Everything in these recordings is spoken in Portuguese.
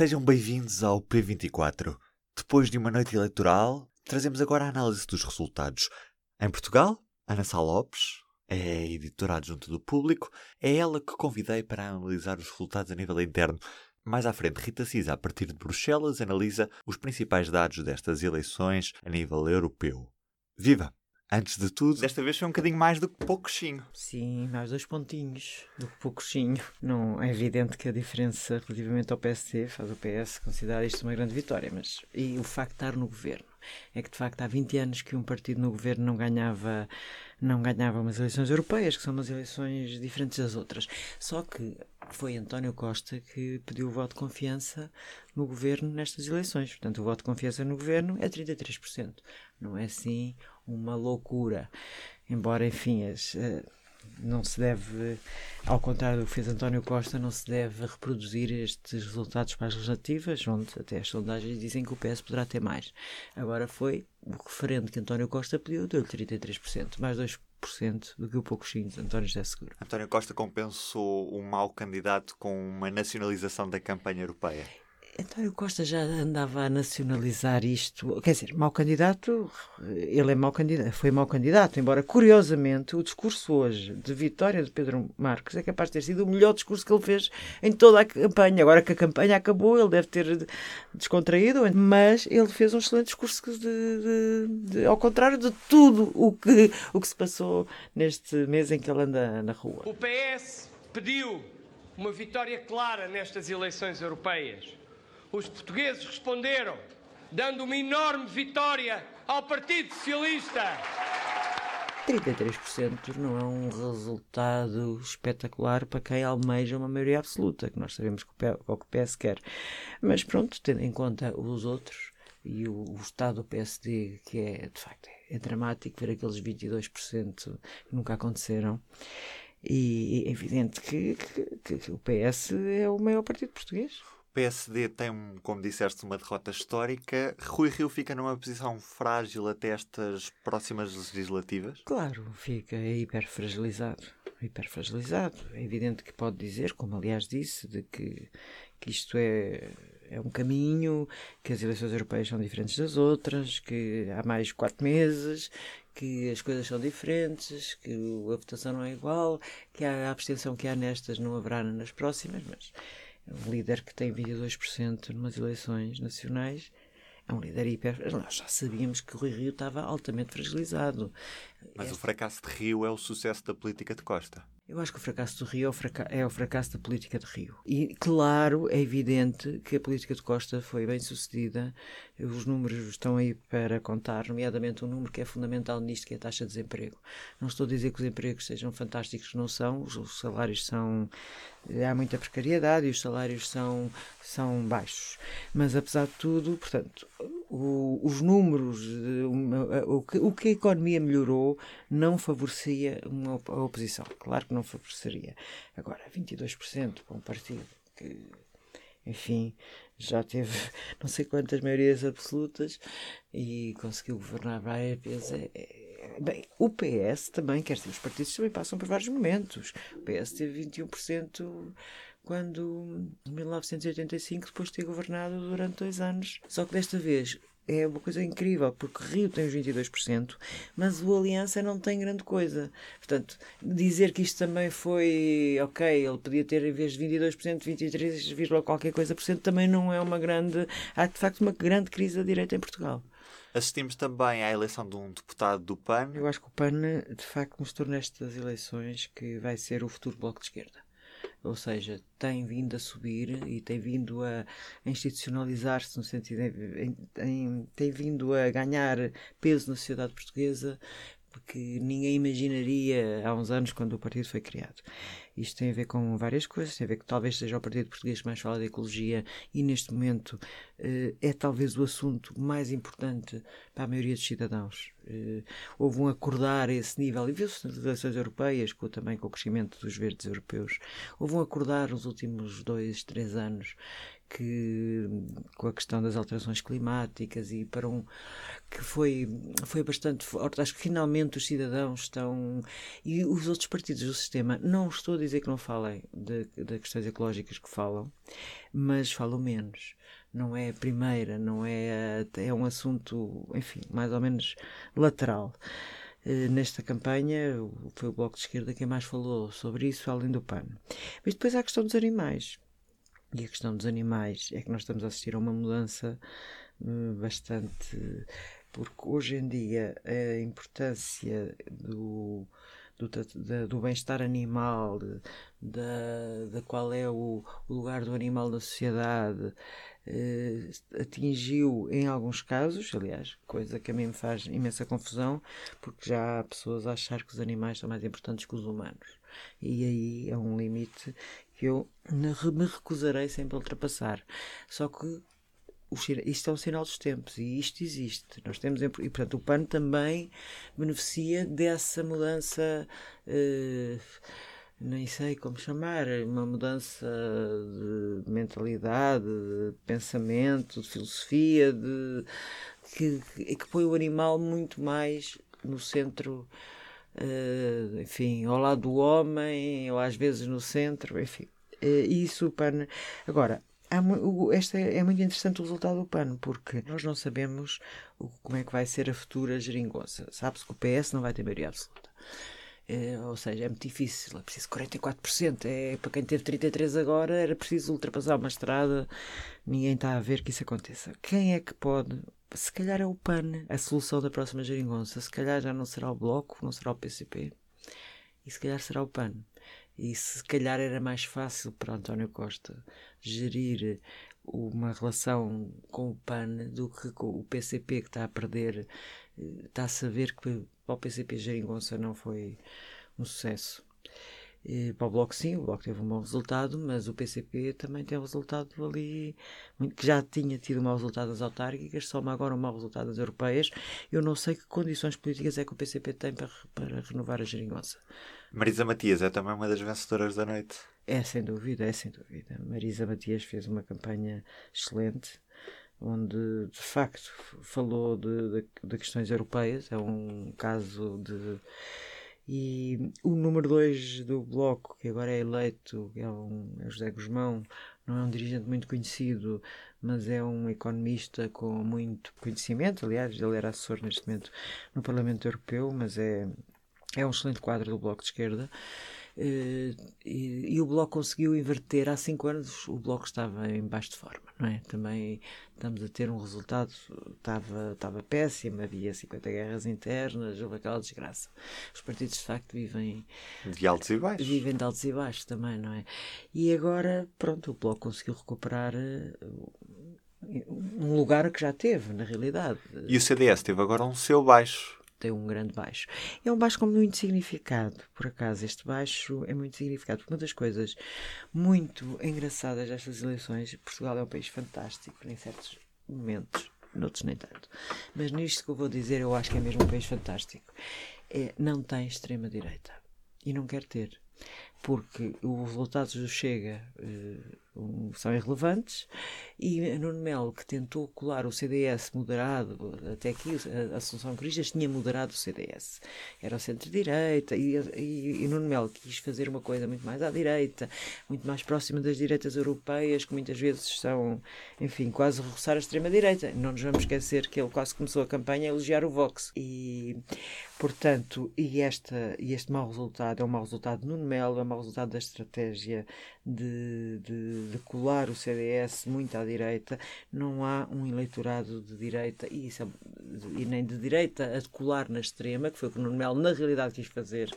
Sejam bem-vindos ao P24. Depois de uma noite eleitoral, trazemos agora a análise dos resultados. Em Portugal, Ana Sá Lopes é editora adjunta do público. É ela que convidei para analisar os resultados a nível interno. Mais à frente, Rita Cisa, a partir de Bruxelas, analisa os principais dados destas eleições a nível europeu. Viva! Antes de tudo, desta vez foi um bocadinho mais do que pouquinho. Sim, mais dois pontinhos do que pouquinho. Não é evidente que a diferença relativamente ao PSD faz o PS considerar isto uma grande vitória, mas e o facto de estar no governo é que de facto há 20 anos que um partido no governo não ganhava não ganhava umas eleições europeias, que são umas eleições diferentes das outras. Só que foi António Costa que pediu o voto de confiança no governo nestas eleições. Portanto, o voto de confiança no governo é 33%. Não é assim uma loucura. Embora, enfim, as, uh, não se deve, ao contrário do que fez António Costa, não se deve reproduzir estes resultados para as legislativas, onde até as sondagens dizem que o PS poderá ter mais. Agora foi o referendo que António Costa pediu, deu-lhe 33%, mais 2% do que o pouquinho de António José Seguro. António Costa compensou um mau candidato com uma nacionalização da campanha europeia. António Costa já andava a nacionalizar isto. Quer dizer, mau candidato, ele é mau candidato, foi mau candidato, embora curiosamente o discurso hoje de vitória de Pedro Marques é capaz de ter sido o melhor discurso que ele fez em toda a campanha. Agora que a campanha acabou, ele deve ter descontraído, mas ele fez um excelente discurso de, de, de, ao contrário de tudo o que, o que se passou neste mês em que ele anda na rua. O PS pediu uma vitória clara nestas eleições europeias os portugueses responderam, dando uma enorme vitória ao Partido Socialista. 33% não é um resultado espetacular para quem almeja uma maioria absoluta, que nós sabemos que o PS quer. Mas pronto, tendo em conta os outros e o, o estado do PSD, que é de facto é dramático ver aqueles 22% que nunca aconteceram. E é evidente que, que, que o PS é o maior partido português. PSD tem, como disseste, uma derrota histórica. Rui Rio fica numa posição frágil até estas próximas legislativas? Claro, fica hiperfragilizado. Hiperfragilizado. É evidente que pode dizer, como aliás disse, de que, que isto é, é um caminho, que as eleições europeias são diferentes das outras, que há mais quatro meses, que as coisas são diferentes, que a votação não é igual, que a abstenção que há nestas não haverá nas próximas, mas um líder que tem 22% numas eleições nacionais é um líder hiper. Nós já sabíamos que o Rui Rio estava altamente fragilizado. Mas o fracasso de Rio é o sucesso da política de Costa. Eu acho que o fracasso do Rio é é o, fracasso da política de Rio. E, claro, é evidente que a política de Costa foi bem sucedida. Os números estão aí para contar, nomeadamente um número que é fundamental nisto, que é a taxa de desemprego. Não estou a dizer que os empregos sejam fantásticos, não são. Os salários são. Há muita precariedade e os salários são, são baixos. Mas, apesar de tudo, portanto, o, os números, uma, o, que, o que a economia melhorou não favorecia uma, a oposição. Claro que não favoreceria. Agora, 22% para um partido que, enfim, já teve não sei quantas maiorias absolutas e conseguiu governar várias vezes. É, é, bem, o PS também, quer dizer, os partidos também passam por vários momentos. O PS teve 21% quando, em 1985, depois de ter governado durante dois anos. Só que desta vez é uma coisa incrível, porque Rio tem os 22%, mas o Aliança não tem grande coisa. Portanto, dizer que isto também foi ok, ele podia ter em vez de 22%, 23, qualquer coisa por cento, também não é uma grande. Há de facto uma grande crise da direita em Portugal. Assistimos também à eleição de um deputado do PAN. Eu acho que o PAN, de facto, mostrou nestas eleições que vai ser o futuro bloco de esquerda ou seja, tem vindo a subir e tem vindo a institucionalizar-se no sentido em, em, tem vindo a ganhar peso na sociedade portuguesa que ninguém imaginaria há uns anos quando o partido foi criado. Isto tem a ver com várias coisas, tem a ver que talvez seja o partido português que mais fala de ecologia e neste momento eh, é talvez o assunto mais importante para a maioria dos cidadãos. Eh, houve um acordar a esse nível, e viu-se nas eleições europeias, com, também com o crescimento dos verdes europeus, houve um acordar nos últimos dois, três anos que com a questão das alterações climáticas e para um que foi foi bastante forte. Acho que finalmente os cidadãos estão e os outros partidos do sistema. Não estou a dizer que não falem de, de questões ecológicas que falam, mas falam menos. Não é a primeira, não é a, é um assunto, enfim, mais ou menos lateral. Eh, nesta campanha foi o Bloco de Esquerda quem mais falou sobre isso, além do PAN. Mas depois há a questão dos animais. E a questão dos animais é que nós estamos a assistir a uma mudança uh, bastante. Porque hoje em dia a importância do, do, do bem-estar animal, da, da qual é o, o, lugar do animal na sociedade, eh, atingiu em alguns casos, aliás, coisa que a mim me faz imensa confusão, porque já há pessoas a achar que os animais são mais importantes que os humanos. E aí é um limite que eu me recusarei sempre a ultrapassar. Só que isto é um sinal dos tempos e isto existe. Nós temos, e portanto, o PAN também beneficia dessa mudança. Eh, nem sei como chamar, uma mudança de mentalidade, de pensamento, de filosofia, de, que, que põe o animal muito mais no centro enfim, ao lado do homem, ou às vezes no centro, enfim. Uh, isso, PAN. Agora, há, o, esta é, é, muito interessante o resultado do PAN, porque nós não sabemos o, como é que vai ser a futura geringonça. Sabe-se que o PS não vai ter maioria absoluta. É, ou seja, é muito difícil, é preciso 44%. É, para quem teve 33 agora, era preciso ultrapassar uma estrada. Ninguém está a ver que isso aconteça. Quem é que pode se calhar é o PAN a solução da próxima geringonça. Se calhar já não será o Bloco, não será o PCP. E se calhar será o PAN. E se calhar era mais fácil para António Costa gerir uma relação com o PAN do que com o PCP que está a perder, está a saber que para o PCP geringonça não foi um sucesso. E para o Bloco, sim, o Bloco teve um bom resultado, mas o PCP também tem um resultado ali que já tinha tido um mau resultado nas autárquicas, soma agora um mau resultado nas europeias. Eu não sei que condições políticas é que o PCP tem para, para renovar a geringonça. Marisa Matias é também uma das vencedoras da noite. É, sem dúvida, é sem dúvida. Marisa Matias fez uma campanha excelente onde de facto falou de, de, de, questões europeias. É um caso de e o número 2 do bloco, que agora é eleito, é, um, é José Guzmão, não é um dirigente muito conhecido, mas é um economista com muito conhecimento. Aliás, ele era assessor neste momento no Parlamento Europeu, mas é, é um excelente quadro do Bloco de Esquerda. Uh, e, e, o Bloco conseguiu inverter. Há cinco anos o Bloco estava em baixo de forma, não é? Também estamos a ter um resultado, estava, estava péssimo, havia 50 guerras internas, houve aquela desgraça. Os partidos de facto vivem de altos e baixos. Vivem de altos e baixos também, não é? E agora, pronto, o Bloco conseguiu recuperar uh, um lugar que já teve, na realidade. E o CDS teve agora um seu baixo tem um grande baixo. É um baixo com muito significado, por acaso. Este baixo é muito significado, uma das coisas muito engraçadas destas eleições, Portugal é um país fantástico em certos momentos, noutros nem tanto. Mas nisto que eu vou dizer, eu acho que é mesmo um país fantástico. É, não tem extrema-direita. E não quer ter porque os resultados do Chega uh, são irrelevantes e Nuno Melo, que tentou colar o CDS moderado, até aqui a, a Solução Cristas tinha moderado o CDS. Era o centro-direita e, e, e Nuno Melo quis fazer uma coisa muito mais à direita, muito mais próxima das direitas europeias, que muitas vezes são, enfim, quase roçar a extrema-direita. Não nos vamos esquecer que ele quase começou a campanha a elogiar o Vox. E, portanto, e, esta, e este mau resultado é um mau resultado de Nuno Melo, mau resultado da estratégia de, de, de, colar o CDS muito à direita. Não há um eleitorado de direita, e, isso é, e nem de direita, a colar na extrema, que foi o que o Nuno Melo na realidade quis fazer.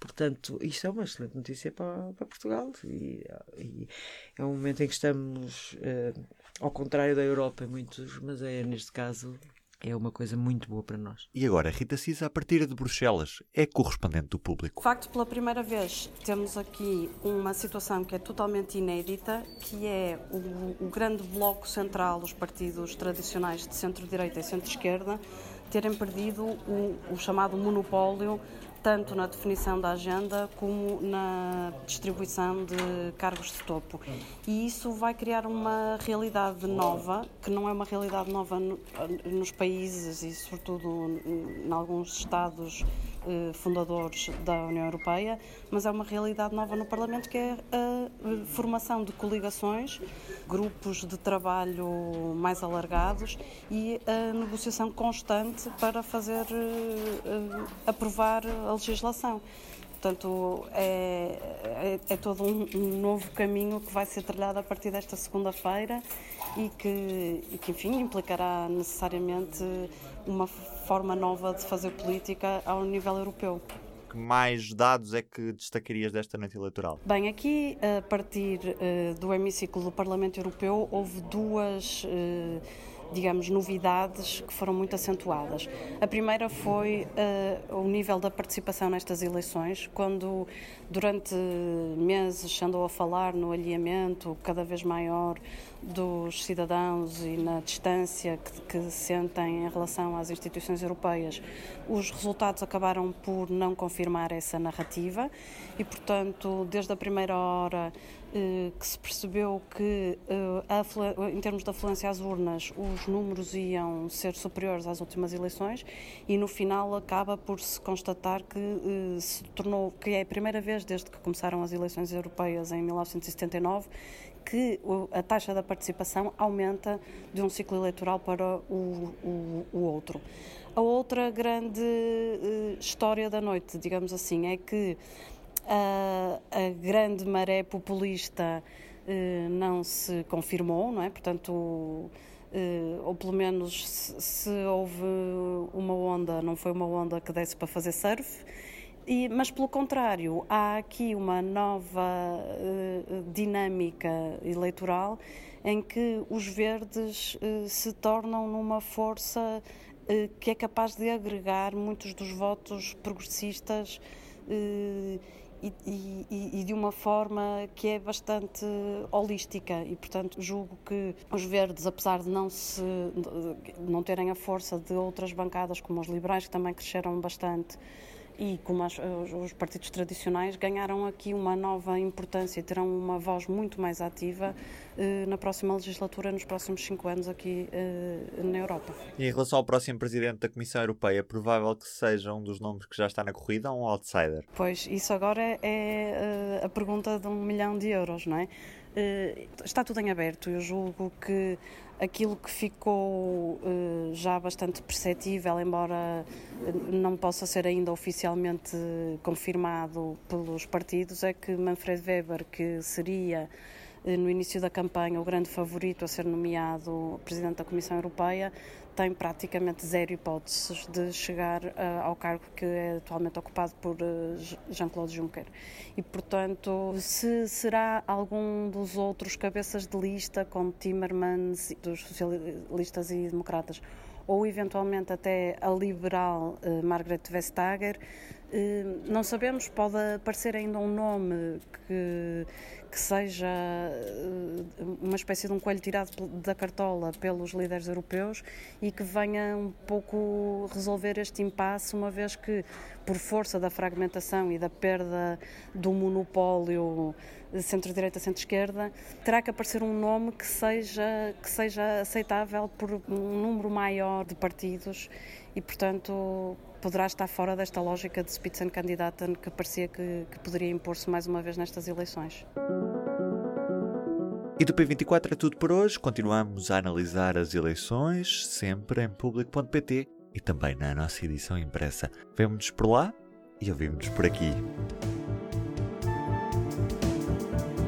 Portanto, isto é uma excelente notícia para, para Portugal. E, e, é um momento em que estamos, uh, ao contrário da Europa, muitos, mas é neste caso é uma coisa muito boa para nós. E agora, Rita Cisa, a partir de Bruxelas, é correspondente do público. De facto, pela primeira vez, temos aqui uma situação que é totalmente inédita, que é o, o grande bloco central, os partidos tradicionais de centro-direita e centro-esquerda, terem perdido o, o chamado monopólio tanto na definição da agenda como na distribuição de cargos de topo. E isso vai criar uma realidade nova, que não é uma realidade nova nos países e, sobretudo, em alguns Estados fundadores da União Europeia, mas é uma realidade nova no Parlamento que é a formação de coligações, grupos de trabalho mais alargados e a negociação constante para fazer eh, aprovar a legislação. Portanto, é, é, é todo um, novo caminho que vai ser trilhado a partir desta segunda-feira e que, e que, enfim, implicará necessariamente uma forma nova de fazer política ao nível europeu. Que mais dados é que destacarias desta noite eleitoral? Bem, aqui, a partir uh, do hemiciclo do Parlamento Europeu, houve duas. Uh, digamos, novidades que foram muito acentuadas. A primeira foi uh, o nível da participação nestas eleições, quando durante meses andou a falar no alinhamento cada vez maior dos cidadãos e na distância que, que sentem em relação às instituições europeias, os resultados acabaram por não confirmar essa narrativa e, portanto, desde a primeira hora eh, que se percebeu que, eh, em termos de afluência às urnas, os números iam ser superiores às últimas eleições e no final acaba por se constatar que eh, se tornou, que é a primeira vez desde que começaram as eleições europeias em 1979 que a taxa da participação aumenta de um ciclo eleitoral para o, o, o outro. A outra grande história da noite, digamos assim, é que a, a grande maré populista eh, não se confirmou, não é? Portanto, eh, ou pelo menos se, se, houve uma onda, não foi uma onda que desse para fazer surf. E, mas, pelo contrário, há aqui uma nova eh, dinâmica eleitoral em que os verdes se tornam numa força que é capaz de agregar muitos dos votos progressistas e, e, e, de uma forma que é bastante holística. E portanto julgo que os verdes apesar de não se não terem a força de outras bancadas como os liberais que também cresceram bastante e como as, os partidos tradicionais ganharam aqui uma nova importância e terão uma voz muito mais ativa eh, na próxima legislatura, nos próximos cinco anos aqui eh, na Europa. E em relação ao próximo presidente da Comissão Europeia, é provável que seja um dos nomes que já está na corrida ou um outsider? Pois, isso agora é, é a pergunta de um milhão de euros, não é? Eh, está tudo em aberto. Eu julgo que aquilo que ficou uh, já bastante perceptível, embora eh, não possa ser ainda oficialmente confirmado pelos partidos, é que Manfred Weber, que seria uh, no início da campanha o grande favorito a ser nomeado presidente da Comissão Europeia, tem praticamente zero hipóteses de chegar uh, ao cargo que é atualmente ocupado por uh, Jean-Claude Juncker. E, portanto, se será algum dos outros cabeças de lista, como Timmermans, dos socialistas e democratas, ou eventualmente até a liberal uh, Margaret Vestager, não sabemos, pode aparecer ainda um nome que que seja eh, uma espécie de um coelho tirado da cartola pelos líderes europeus e que venha um pouco resolver este impasse, uma vez que, por força da fragmentação e da perda do monopólio centro-direita, centro-esquerda, terá que aparecer um nome que seja, que seja aceitável por um número maior de partidos e, portanto, poderá estar fora desta lógica de Spitzenkandidaten que parecia que, que poderia impor-se mais uma vez nestas eleições. E do P24 é tudo por hoje. Continuamos a analisar as eleições, sempre em público.pt e também na nossa edição impressa. Vemo-nos por lá e ouvimos-nos por aqui.